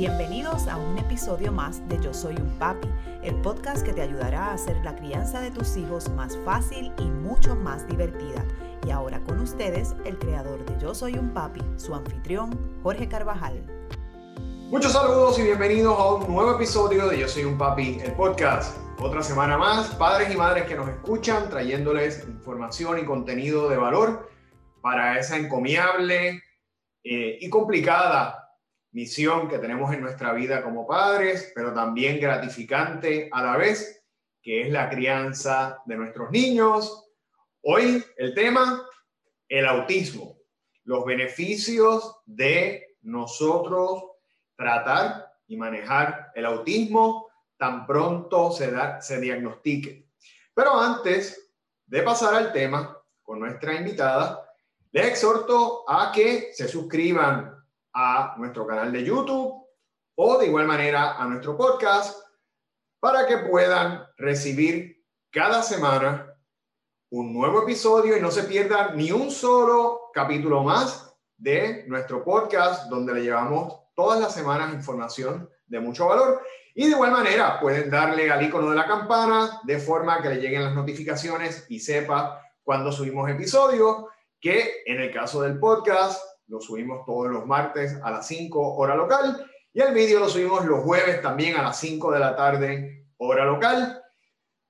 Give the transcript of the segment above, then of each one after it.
Bienvenidos a un episodio más de Yo Soy un Papi, el podcast que te ayudará a hacer la crianza de tus hijos más fácil y mucho más divertida. Y ahora con ustedes, el creador de Yo Soy un Papi, su anfitrión, Jorge Carvajal. Muchos saludos y bienvenidos a un nuevo episodio de Yo Soy un Papi, el podcast. Otra semana más, padres y madres que nos escuchan, trayéndoles información y contenido de valor para esa encomiable eh, y complicada misión que tenemos en nuestra vida como padres, pero también gratificante a la vez, que es la crianza de nuestros niños. Hoy el tema, el autismo, los beneficios de nosotros tratar y manejar el autismo tan pronto se, diagnostique. Pero antes de pasar al tema con nuestra invitada, les exhorto a que se suscriban a nuestro canal de YouTube o de igual manera a nuestro podcast para que puedan recibir cada semana un nuevo episodio y no se pierdan ni un solo capítulo más de nuestro podcast donde le llevamos todas las semanas información de mucho valor. Y de igual manera pueden darle al icono de la campana de forma que le lleguen las notificaciones y sepa cuando subimos episodios, que en el caso del podcast lo subimos todos los martes a las 5 hora local y el vídeo lo subimos los jueves también a las 5 de la tarde hora local.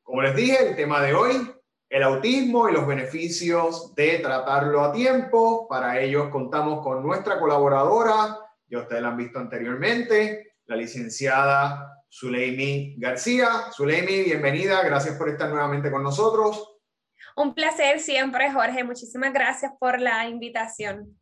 Como les dije, el tema de hoy, el autismo y los beneficios de tratarlo a tiempo. Para ello contamos con nuestra colaboradora, ya ustedes la han visto anteriormente, la licenciada Zuleimi García. Zuleimi, bienvenida, gracias por estar nuevamente con nosotros. Un placer siempre, Jorge. Muchísimas gracias por la invitación.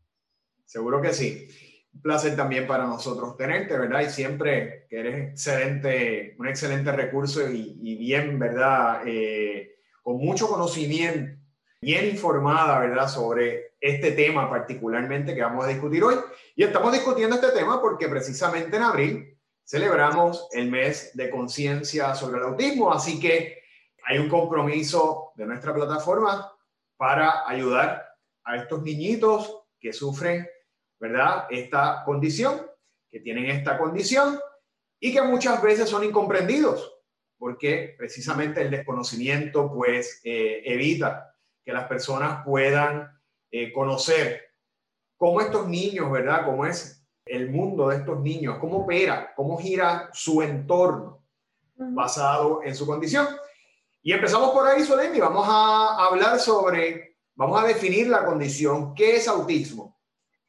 Seguro que sí. Un placer también para nosotros tenerte, ¿verdad? Y siempre que eres excelente, un excelente recurso y, bien, ¿verdad? Eh, con mucho conocimiento, bien informada, ¿verdad? Sobre este tema particularmente que vamos a discutir hoy. Y estamos discutiendo este tema porque precisamente en abril celebramos el mes de conciencia sobre el autismo, así que hay un compromiso de nuestra plataforma para ayudar a estos niñitos que sufren ¿verdad? Esta condición, que tienen esta condición y que muchas veces son incomprendidos, porque precisamente el desconocimiento pues eh, evita que las personas puedan eh, conocer cómo estos niños, ¿verdad? Cómo es el mundo de estos niños, cómo opera, cómo gira su entorno basado en su condición. Y empezamos por ahí, Solemi, vamos a hablar sobre, vamos a definir la condición, ¿qué es autismo?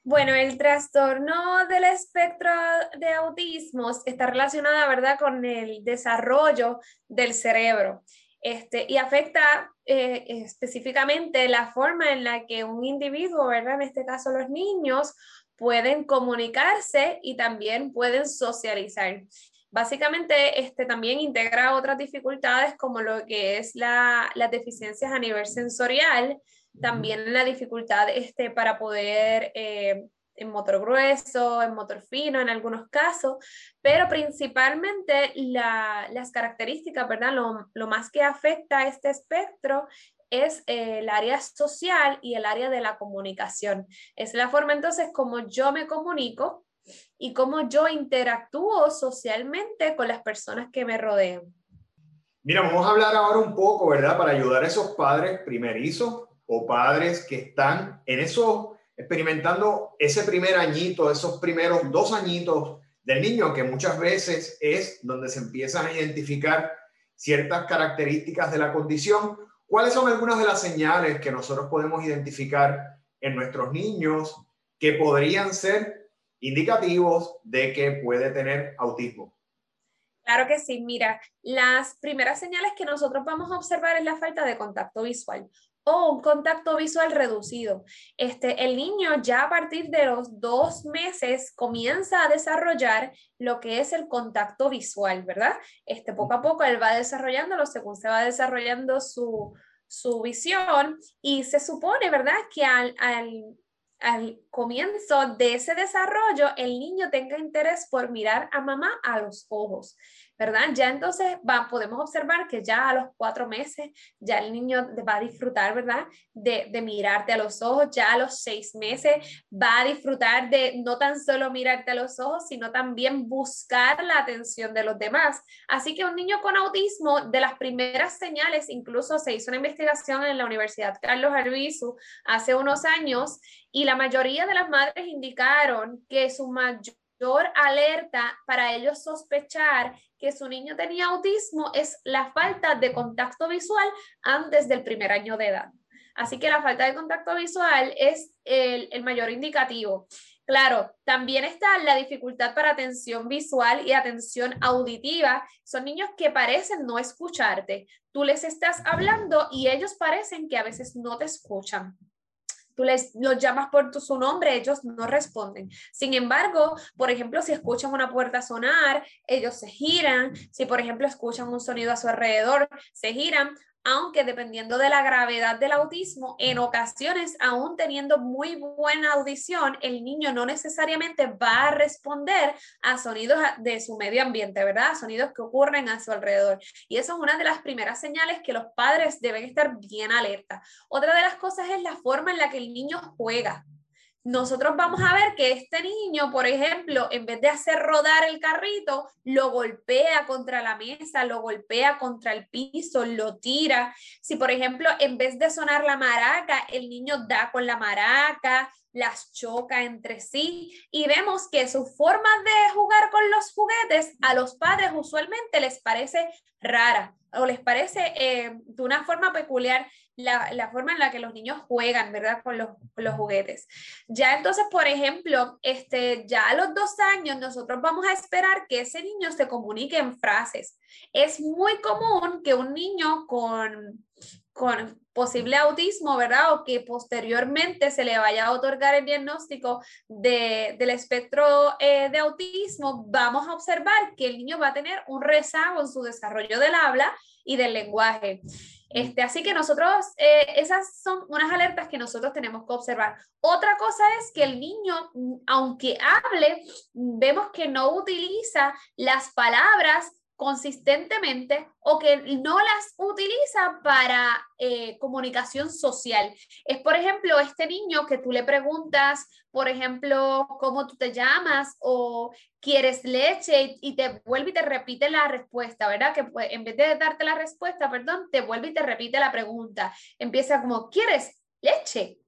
Bueno, el trastorno del espectro de autismo está relacionado, ¿verdad?, con el desarrollo del cerebro. Este, y afecta eh, específicamente la forma en la que un individuo, ¿verdad? En este caso los niños, pueden comunicarse y también pueden socializar. Básicamente, este también integra otras dificultades como lo que es la, las deficiencias a nivel sensorial, también la dificultad este, para poder eh, en motor grueso, en motor fino en algunos casos, pero principalmente las características, ¿verdad? Lo, más que afecta a este espectro es eh, el área social y el área de la comunicación. Es la forma entonces como yo me comunico y cómo yo interactúo socialmente con las personas que me rodean. Mira, vamos a hablar ahora un poco, ¿verdad? Para ayudar a esos padres primerizos o padres que están en eso, experimentando ese primer añito, esos primeros dos añitos del niño, que muchas veces es donde se empiezan a identificar ciertas características de la condición. ¿Cuáles son algunas de las señales que nosotros podemos identificar en nuestros niños que podrían ser indicativos de que puede tener autismo? Claro que sí, mira, las primeras señales que nosotros vamos a observar es la falta de contacto visual o un contacto visual reducido. Este, el niño ya a partir de los dos meses comienza a desarrollar lo que es el contacto visual, ¿verdad? Este, poco a poco él va desarrollándolo según se va desarrollando su, su visión y se supone, ¿verdad? Que al, al, al comienzo de ese desarrollo el niño tenga interés por mirar a mamá a los ojos. ¿verdad? Ya entonces va, podemos observar que ya a los cuatro meses ya el niño va a disfrutar, ¿verdad? De, de, mirarte a los ojos, ya a los seis meses va a disfrutar de no tan solo mirarte a los ojos, sino también buscar la atención de los demás. Así que un niño con autismo, de las primeras señales, incluso se hizo una investigación en la Universidad Carlos Arbizu hace unos años y la mayoría de las madres indicaron que su mayor alerta para ellos sospechar que su niño tenía autismo es la falta de contacto visual antes del primer año de edad. Así que la falta de contacto visual es el, el mayor indicativo. Claro, también está la dificultad para atención visual y atención auditiva. Son niños que parecen no escucharte. Tú les estás hablando y ellos parecen que a veces no te escuchan tú les los llamas por su nombre, ellos no responden. Sin embargo, por ejemplo, si escuchan una puerta sonar, ellos se giran. Si, por ejemplo, escuchan un sonido a su alrededor, se giran aunque dependiendo de la gravedad del autismo, en ocasiones, aún teniendo muy buena audición, el niño no necesariamente va a responder a sonidos de su medio ambiente, ¿verdad? Sonidos que ocurren a su alrededor. Y eso es una de las primeras señales que los padres deben estar bien alerta. Otra de las cosas es la forma en la que el niño juega nosotros vamos a ver que este niño, por ejemplo, en vez de hacer rodar el carrito, lo golpea contra la mesa, lo golpea contra el piso, lo tira. Si, por ejemplo, en vez de sonar la maraca, el niño da con la maraca, las choca entre sí y vemos que su forma de jugar con los juguetes a los padres usualmente les parece rara o les parece eh, de una forma peculiar la, la, forma en la que los niños juegan, ¿verdad? Con los, los, juguetes. Ya entonces, por ejemplo, este, ya a los dos años nosotros vamos a esperar que ese niño se comunique en frases. Es muy común que un niño con, con posible autismo, ¿verdad? O que posteriormente se le vaya a otorgar el diagnóstico de, del espectro eh, de autismo, vamos a observar que el niño va a tener un rezago en su desarrollo del habla y del lenguaje. Este, así que nosotros, eh, esas son unas alertas que nosotros tenemos que observar. Otra cosa es que el niño, aunque hable, vemos que no utiliza las palabras consistentemente o que no las utiliza para eh, comunicación social. Es, por ejemplo, este niño que tú le preguntas, por ejemplo, cómo tú te llamas o quieres leche y, te vuelve y te repite la respuesta, ¿verdad? Que pues, en vez de darte la respuesta, perdón, te vuelve y te repite la pregunta. Empieza como, ¿quieres leche?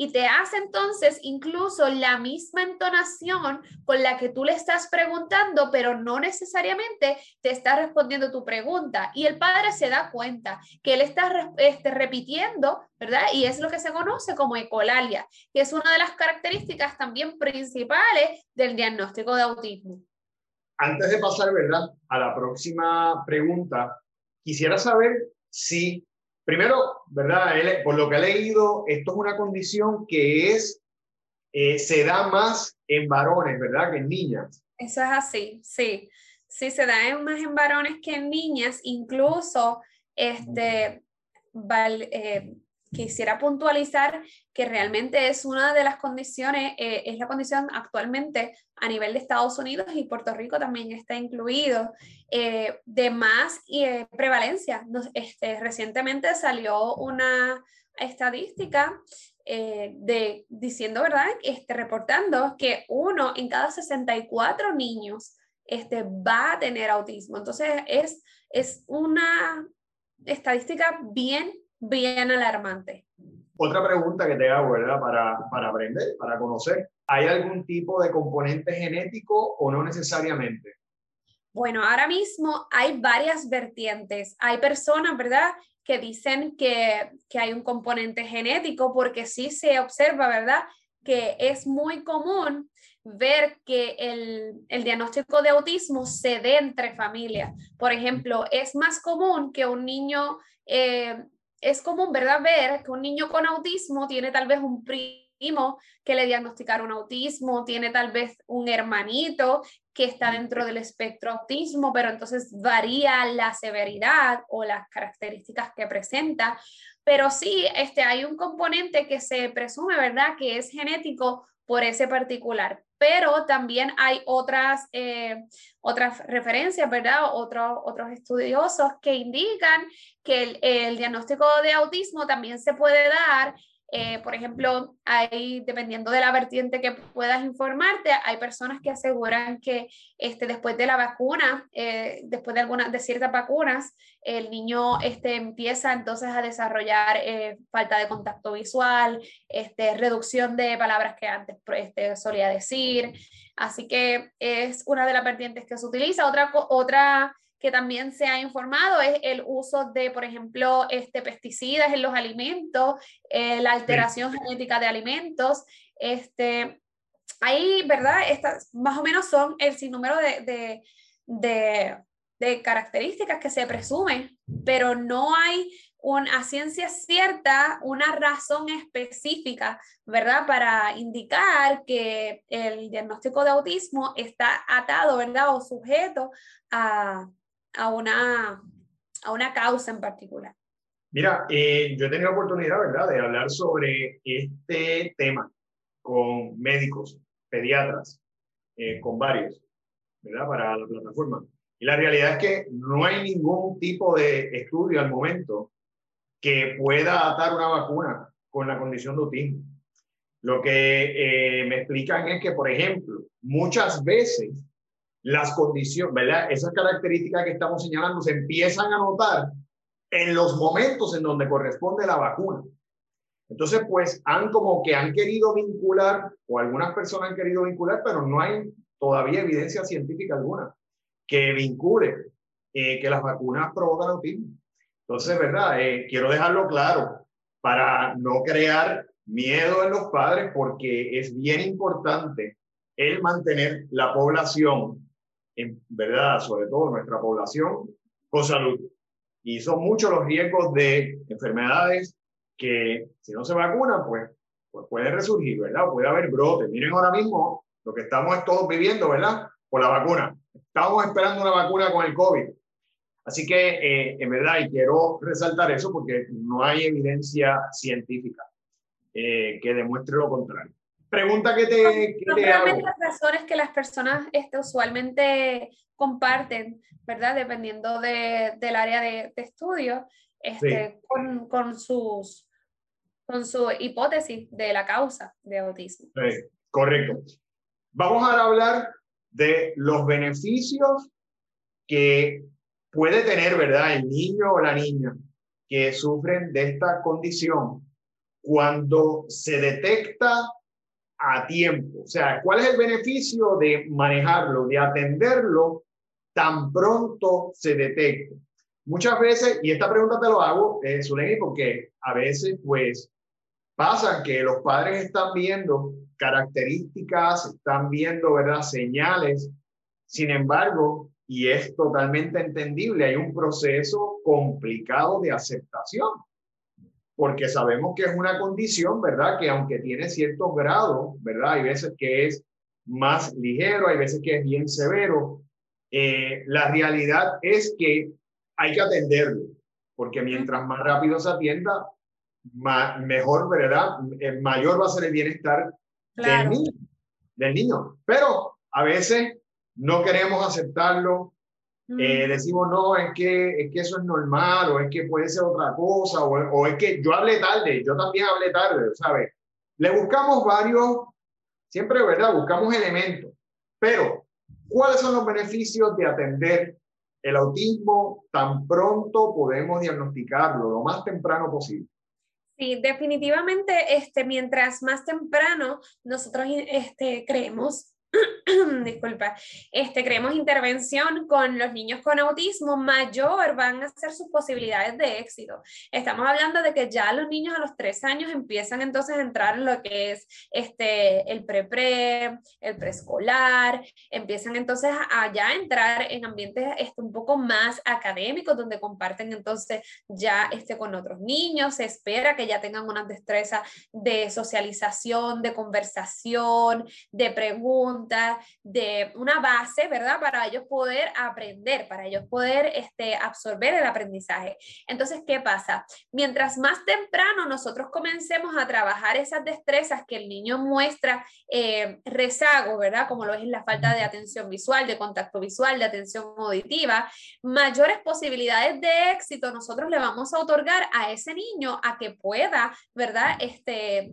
Y te hace entonces incluso la misma entonación con la que tú le estás preguntando, pero no necesariamente te está respondiendo tu pregunta. Y el padre se da cuenta que él está este, repitiendo, ¿verdad? Y es lo que se conoce como ecolalia, que es una de las características también principales del diagnóstico de autismo. Antes de pasar, ¿verdad? A la próxima pregunta, quisiera saber si Primero, ¿verdad? Por lo que he leído, esto es una condición que es, eh, se da más en varones, ¿verdad? Que en niñas. Eso es así, sí. Sí, se da más en varones que en niñas. Incluso, este, eh, quisiera puntualizar que realmente es una de las condiciones, eh, es la condición actualmente a nivel de Estados Unidos y Puerto Rico también está incluido, eh, de más eh, prevalencia. este, recientemente salió una estadística de, diciendo, ¿verdad? Este, reportando que uno en cada 64 niños este, va a tener autismo. Entonces, es, es una estadística bien bien alarmante. Otra pregunta que te hago, ¿verdad? Para, para aprender, para conocer. ¿Hay algún tipo de componente genético o no necesariamente? Bueno, ahora mismo hay varias vertientes. Hay personas, ¿verdad? Que dicen que, que hay un componente genético porque sí se observa, ¿verdad? Que es muy común ver que el, el, diagnóstico de autismo se dé entre familias. Por ejemplo, es más común que un niño eh, es común, ¿verdad?, ver que un niño con autismo tiene tal vez un primo que le diagnosticaron autismo, tiene tal vez un hermanito que está dentro del espectro autismo, pero entonces varía la severidad o las características que presenta. Pero sí, este, hay un componente que se presume, ¿verdad?, que es genético por ese particular. Pero también hay otras, eh, otras referencias, ¿verdad? otros estudiosos que indican que el diagnóstico de autismo también se puede dar eh, por ejemplo, hay, dependiendo de la vertiente que puedas informarte, hay personas que aseguran que este, después de la vacuna, eh, después de, algunas, de ciertas vacunas, el niño este, empieza entonces a desarrollar eh, falta de contacto visual, este, reducción de palabras que antes este, solía decir. Así que es una de las vertientes que se utiliza. Otra, otra que también se ha informado es el uso de, por ejemplo, este, pesticidas en los alimentos, eh, la alteración genética de alimentos. Este, ahí, ¿verdad? Estas más o menos son el sinnúmero de, de, de, de características que se presumen, pero no hay una ciencia cierta, una razón específica, ¿verdad? Para indicar que el diagnóstico de autismo está atado, ¿verdad? O sujeto a, a una, a una causa en particular. Mira, eh, yo he tenido la oportunidad, ¿verdad?, de hablar sobre este tema con médicos, pediatras, eh, con varios, ¿verdad?, para la plataforma. Y la realidad es que no hay ningún tipo de estudio al momento que pueda atar una vacuna con la condición de autismo. Lo que eh, me explican es que, por ejemplo, muchas veces las condiciones, ¿verdad? Esas características que estamos señalando se empiezan a notar en los momentos en donde corresponde la vacuna. Entonces, pues han como que han querido vincular, o algunas personas han querido vincular, pero no hay todavía evidencia científica alguna que vincule eh, que las vacunas provocan autismo. Entonces, ¿verdad? Eh, quiero dejarlo claro para no crear miedo en los padres, porque es bien importante el mantener la población en verdad, sobre todo nuestra población, con salud. Y son muchos los riesgos de enfermedades que si no se vacunan, pues, pues puede resurgir, ¿verdad? puede haber brotes. Miren ahora mismo lo que estamos todos viviendo, ¿verdad? Por la vacuna. Estamos esperando una vacuna con el COVID. Así que, eh, en verdad, y quiero resaltar eso porque no hay evidencia científica eh, que demuestre lo contrario. Pregunta que te, que te hago. las razones que las personas este, usualmente comparten, ¿verdad? Dependiendo de, del área de, de estudio, este, con, con, sus, con su hipótesis de la causa de autismo. Sí, correcto. Vamos a hablar de los beneficios que puede tener, ¿verdad? El niño o la niña que sufren de esta condición cuando se detecta a tiempo. O sea, ¿cuál es el beneficio de manejarlo, de atenderlo tan pronto se detecte? Muchas veces, y esta pregunta te lo hago, eh, porque a veces pues pasa que los padres están viendo características, están viendo, ¿verdad?, señales. Sin embargo, y es totalmente entendible, hay un proceso complicado de aceptación porque sabemos que es una condición, ¿verdad? Que aunque tiene ciertos grados, ¿verdad? Hay veces que es más ligero, hay veces que es bien severo. Eh, la realidad es que hay que atenderlo, porque mientras más rápido se atienda, mejor, ¿verdad? Eh, mayor va a ser el bienestar del, niño, del niño. Pero a veces no queremos aceptarlo, eh, decimos, no, es que, es que eso es normal, o es que puede ser otra cosa, o, o es que yo hablé tarde, yo también hablé tarde, ¿sabes? Le buscamos varios, siempre, ¿verdad? Buscamos elementos, pero ¿cuáles son los beneficios de atender el autismo tan pronto podemos diagnosticarlo, lo más temprano posible? Sí, definitivamente, este, mientras más temprano nosotros este, creemos disculpa, este, creemos intervención con los niños con autismo, mayor van a ser sus posibilidades de éxito. Estamos hablando de que ya los niños a los tres años empiezan entonces a entrar en lo que es este, el pre-pre, el preescolar, empiezan entonces a ya entrar en ambientes este, un poco más académicos, donde comparten entonces ya este, con otros niños, se espera que ya tengan una destreza de socialización, de conversación, de preguntas preguntas, de una base, ¿verdad? Para ellos poder aprender, para ellos poder este, absorber el aprendizaje. Entonces, ¿qué pasa? Mientras más temprano nosotros comencemos a trabajar esas destrezas que el niño muestra eh, rezago, ¿verdad? Como lo es la falta de atención visual, de contacto visual, de atención auditiva, mayores posibilidades de éxito nosotros le vamos a otorgar a ese niño a que pueda, ¿verdad? Este,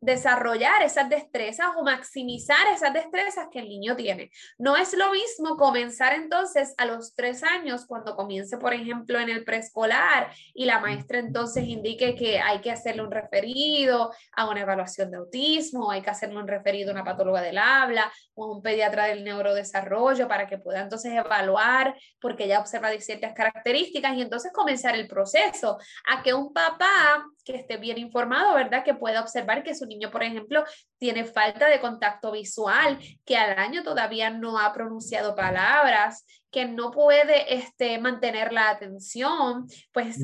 desarrollar esas destrezas o maximizar esas destrezas que el niño tiene. No es lo mismo comenzar entonces a los tres años cuando comience, por ejemplo, en el preescolar y la maestra entonces indique que hay que hacerle un referido a una evaluación de autismo, hay que hacerle un referido a una patóloga del habla o a un pediatra del neurodesarrollo para que pueda entonces evaluar porque ya observa ciertas características y entonces comenzar el proceso a que un papá que esté bien informado, ¿verdad? Que pueda observar que su niño, por ejemplo, tiene falta de contacto visual, que al año todavía no ha pronunciado palabras, que no puede este, mantener la atención, pues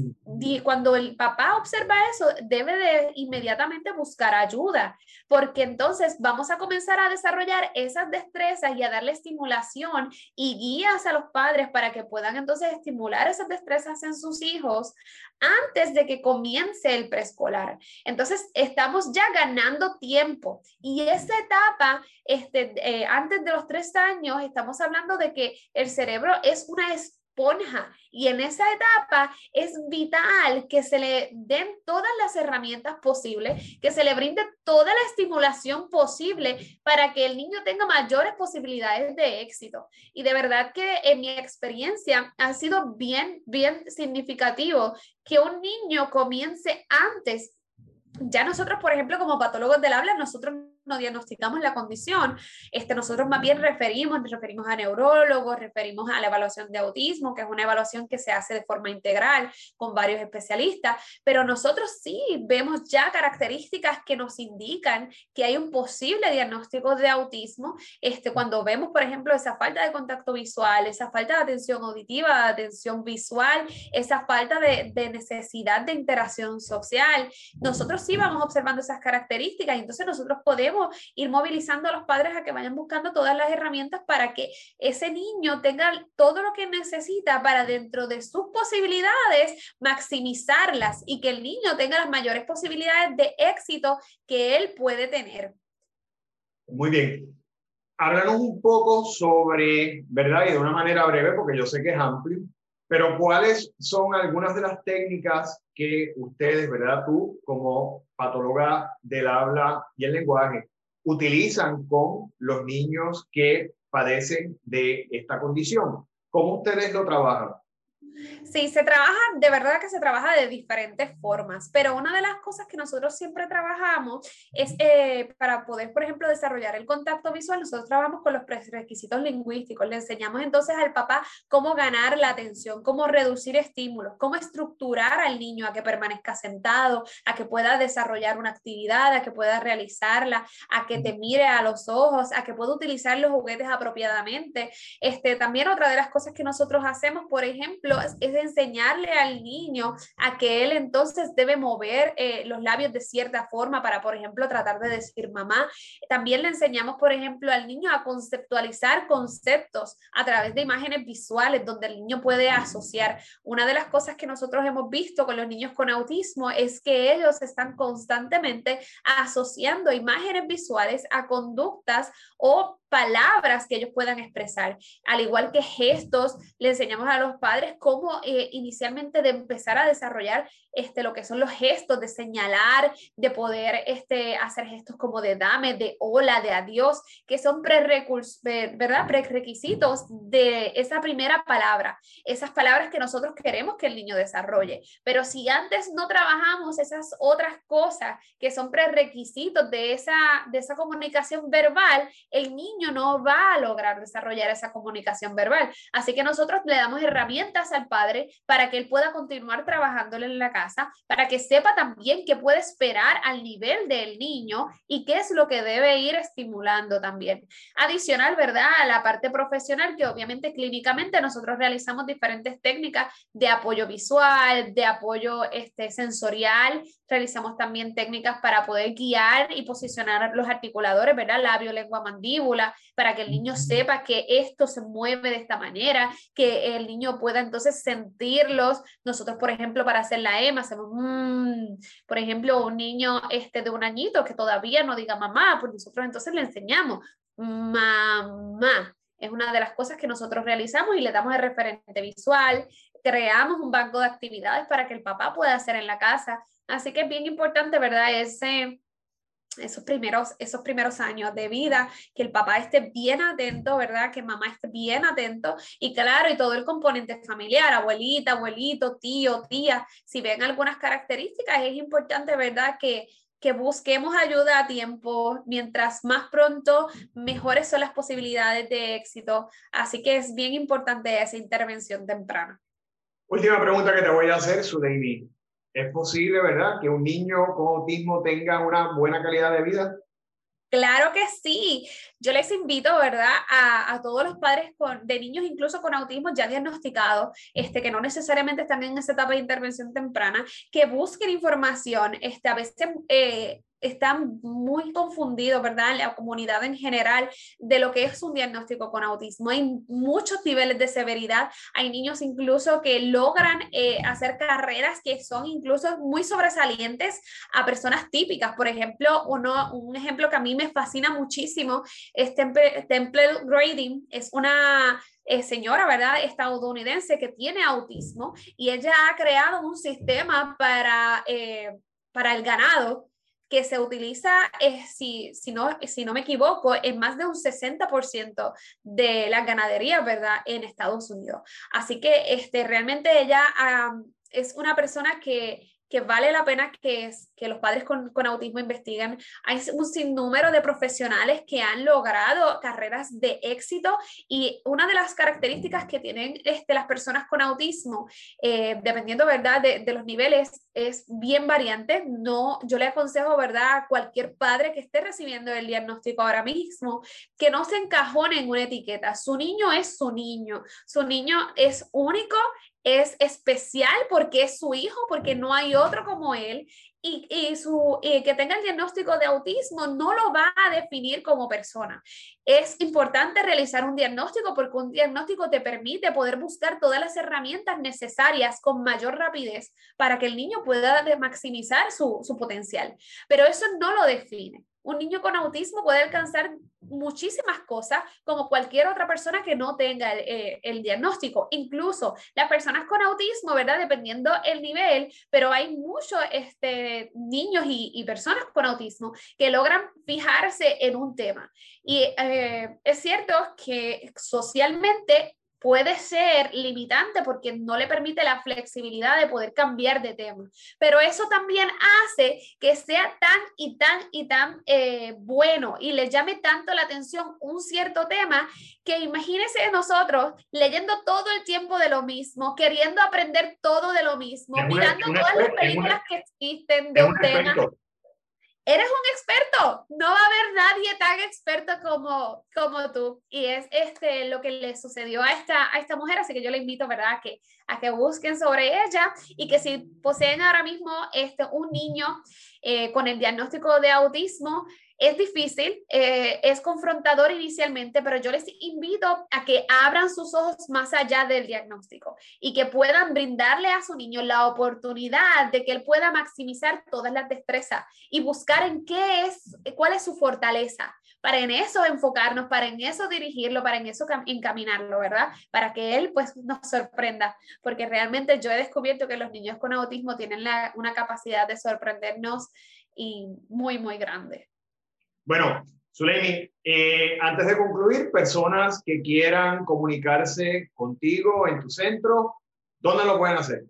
cuando el papá observa eso, debe de inmediatamente buscar ayuda, porque entonces vamos a comenzar a desarrollar esas destrezas y a darle estimulación y guías a los padres para que puedan entonces estimular esas destrezas en sus hijos antes de que comience el preescolar. Entonces, estamos ya ganando tiempo y esa etapa, este, eh, antes de los tres años, estamos hablando de que el cerebro es una esponja y en esa etapa es vital que se le den todas las herramientas posibles, que se le brinde toda la estimulación posible para que el niño tenga mayores posibilidades de éxito. Y de verdad que en mi experiencia ha sido bien, bien significativo que un niño comience antes ya nosotros, por ejemplo, como patólogos del habla, nosotros no diagnosticamos la condición, este, nosotros más bien referimos, referimos a neurólogos, referimos a la evaluación de autismo, que es una evaluación que se hace de forma integral con varios especialistas, pero nosotros sí vemos ya características que nos indican que hay un posible diagnóstico de autismo, este, cuando vemos, por ejemplo, esa falta de contacto visual, esa falta de atención auditiva, de atención visual, esa falta de, de necesidad de interacción social, nosotros sí vamos observando esas características y entonces nosotros podemos ir movilizando a los padres a que vayan buscando todas las herramientas para que ese niño tenga todo lo que necesita para dentro de sus posibilidades maximizarlas y que el niño tenga las mayores posibilidades de éxito que él puede tener. Muy bien. Háblanos un poco sobre, ¿verdad? Y de una manera breve, porque yo sé que es amplio, pero ¿cuáles son algunas de las técnicas que ustedes, ¿verdad? Tú como patóloga del habla y el lenguaje, utilizan con los niños que padecen de esta condición. ¿Cómo ustedes lo trabajan? Sí, se trabaja, de verdad que se trabaja de diferentes formas, pero una de las cosas que nosotros siempre trabajamos es eh, para poder, por ejemplo, desarrollar el contacto visual, nosotros trabajamos con los requisitos lingüísticos, le enseñamos entonces al papá cómo ganar la atención, cómo reducir estímulos, cómo estructurar al niño a que permanezca sentado, a que pueda desarrollar una actividad, a que pueda realizarla, a que te mire a los ojos, a que pueda utilizar los juguetes apropiadamente. Este, también otra de las cosas que nosotros hacemos, por ejemplo, es enseñarle al niño a que él entonces debe mover eh, los labios de cierta forma para, por ejemplo, tratar de decir mamá. También le enseñamos, por ejemplo, al niño a conceptualizar conceptos a través de imágenes visuales donde el niño puede asociar. Una de las cosas que nosotros hemos visto con los niños con autismo es que ellos están constantemente asociando imágenes visuales a conductas o palabras que ellos puedan expresar, al igual que gestos, le enseñamos a los padres cómo eh, inicialmente de empezar a desarrollar este, lo que son los gestos, de señalar, de poder este, hacer gestos como de dame, de hola, de adiós, que son ¿verdad? prerequisitos de esa primera palabra, esas palabras que nosotros queremos que el niño desarrolle. Pero si antes no trabajamos esas otras cosas que son prerequisitos de esa, de esa comunicación verbal, el niño no va a lograr desarrollar esa comunicación verbal. Así que nosotros le damos herramientas al padre para que él pueda continuar trabajándole en la casa, para que sepa también qué puede esperar al nivel del niño y qué es lo que debe ir estimulando también. Adicional, ¿verdad? A la parte profesional, que obviamente clínicamente nosotros realizamos diferentes técnicas de apoyo visual, de apoyo este, sensorial, realizamos también técnicas para poder guiar y posicionar los articuladores, ¿verdad? Labio, lengua, mandíbula, para que el niño sepa que esto se mueve de esta manera, que el niño pueda entonces sentirlos. Nosotros, por ejemplo, para hacer la EMA, hacemos, mmm, por ejemplo, un niño este de un añito que todavía no diga mamá, pues nosotros entonces le enseñamos mamá. Es una de las cosas que nosotros realizamos y le damos el referente visual, creamos un banco de actividades para que el papá pueda hacer en la casa. Así que es bien importante, ¿verdad? Ese, esos primeros, esos primeros años de vida, que el papá esté bien atento, ¿verdad? Que mamá esté bien atento y claro, y todo el componente familiar, abuelita, abuelito, tío, tía, si ven algunas características, es importante, ¿verdad? Que, que busquemos ayuda a tiempo, mientras más pronto, mejores son las posibilidades de éxito. Así que es bien importante esa intervención temprana. Última pregunta que te voy a hacer, Suleimi. ¿Es posible, verdad, que un niño con autismo tenga una buena calidad de vida? Claro que sí. Yo les invito, ¿verdad?, a, a todos los padres con, de niños, incluso con autismo ya diagnosticados, este, que no necesariamente están en esa etapa de intervención temprana, que busquen información. Este, a veces eh, están muy confundidos, ¿verdad? La comunidad en general de lo que es un diagnóstico con autismo. Hay muchos niveles de severidad. Hay niños incluso que logran eh, hacer carreras que son incluso muy sobresalientes a personas típicas. Por ejemplo, un ejemplo que a mí me fascina muchísimo es Temple, Grading. Es una eh, señora, ¿verdad? Estadounidense que tiene autismo y ella ha creado un sistema para, eh, para el ganado que se utiliza, eh, si, si, no, si no me equivoco, en más de un 60% de la ganadería, ¿verdad?, en Estados Unidos. Así que este, realmente ella es una persona que que vale la pena que, los padres con, con, autismo investiguen. Hay un sinnúmero de profesionales que han logrado carreras de éxito y una de las características que tienen este, las personas con autismo, eh, dependiendo ¿verdad? De, de, los niveles, es bien variante. No, yo le aconsejo ¿verdad? a cualquier padre que esté recibiendo el diagnóstico ahora mismo que no se encajone en una etiqueta. Su niño es su niño, su niño es único es especial porque es su hijo, porque no hay otro como él, y, y su, que tenga el diagnóstico de autismo no lo va a definir como persona. Es importante realizar un diagnóstico porque un diagnóstico te permite poder buscar todas las herramientas necesarias con mayor rapidez para que el niño pueda maximizar su, su potencial, pero eso no lo define un niño con autismo puede alcanzar muchísimas cosas como cualquier otra persona que no tenga el, eh, diagnóstico. Incluso las personas con autismo, ¿verdad? Dependiendo el nivel, pero hay muchos este, niños y, personas con autismo que logran fijarse en un tema. Y eh, es cierto que socialmente puede ser limitante porque no le permite la flexibilidad de poder cambiar de tema. Pero eso también hace que sea tan y tan y tan eh, bueno y le llame tanto la atención un cierto tema que imagínese nosotros leyendo todo el tiempo de lo mismo, queriendo aprender todo de lo mismo, mirando todas las películas que existen de un tema eres un experto, no va a haber nadie tan experto como, como tú. Y es este, lo que le sucedió a esta, a esta mujer, así que yo le invito, ¿verdad?, a que, a que busquen sobre ella y que si poseen ahora mismo este, un niño eh, con el diagnóstico de autismo, es difícil, eh, es confrontador inicialmente, pero yo les invito a que abran sus ojos más allá del diagnóstico y que puedan brindarle a su niño la oportunidad de que él pueda maximizar todas las destrezas y buscar en qué es, cuál es su fortaleza, para en eso enfocarnos, para en eso dirigirlo, para en eso encaminarlo, ¿verdad? Para que él pues nos sorprenda, porque realmente yo he descubierto que los niños con autismo tienen una capacidad de sorprendernos y muy, muy grande. Bueno, Zuleimi, eh, antes de concluir, personas que quieran comunicarse contigo en tu centro, ¿dónde lo pueden hacer?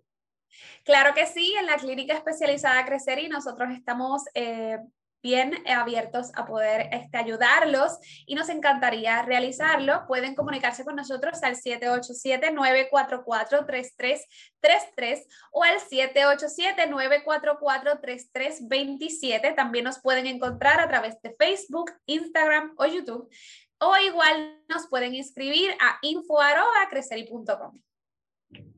Claro que sí, en la clínica especializada Crecer y nosotros estamos eh, bien abiertos a poder este, ayudarlos y nos encantaría realizarlo. Pueden comunicarse con nosotros al 787-944-3333 o al 787-944-3327. También nos pueden encontrar a través de Facebook, Instagram o YouTube. O igual nos pueden inscribir a info.creceri.com.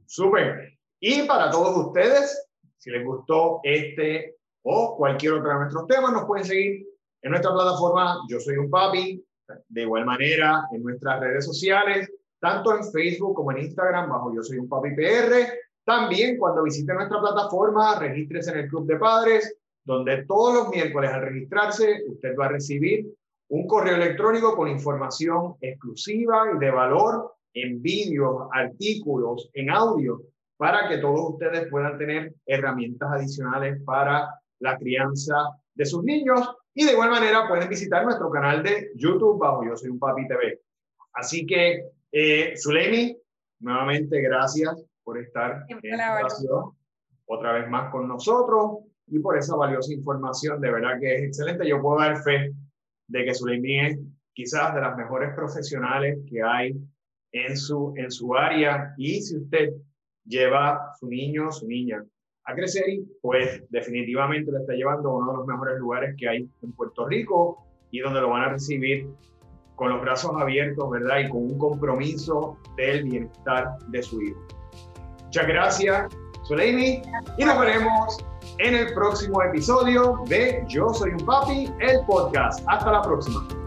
Súper. Y para todos ustedes, si les gustó este o cualquier otro de nuestros temas, nos pueden seguir en nuestra plataforma Yo Soy un Papi, de igual manera en nuestras redes sociales, tanto en Facebook como en Instagram, bajo Yo Soy un Papi PR. También cuando visite nuestra plataforma, regístrese en el Club de Padres, donde todos los miércoles al registrarse, usted va a recibir un correo electrónico con información exclusiva y de valor en vídeos, artículos, en audio, para que todos ustedes puedan tener herramientas adicionales para la crianza de sus niños. Y de igual manera pueden visitar nuestro canal de YouTube bajo Yo Soy un Papi TV. Así que, eh, Zuleimi, nuevamente gracias por estar en esta otra vez más con nosotros y por esa valiosa información. De verdad que es excelente. Yo puedo dar fe de que Zuleimi es quizás de las mejores profesionales que hay en su, en su área. Y si usted lleva su niño, su niña a crecer, pues definitivamente le está llevando a uno de los mejores lugares que hay en Puerto Rico y donde lo van a recibir con los brazos abiertos, ¿verdad? Y con un compromiso del bienestar de su hijo. Muchas gracias, Soleimi, y nos veremos en el próximo episodio de Yo Soy un Papi, el podcast. Hasta la próxima.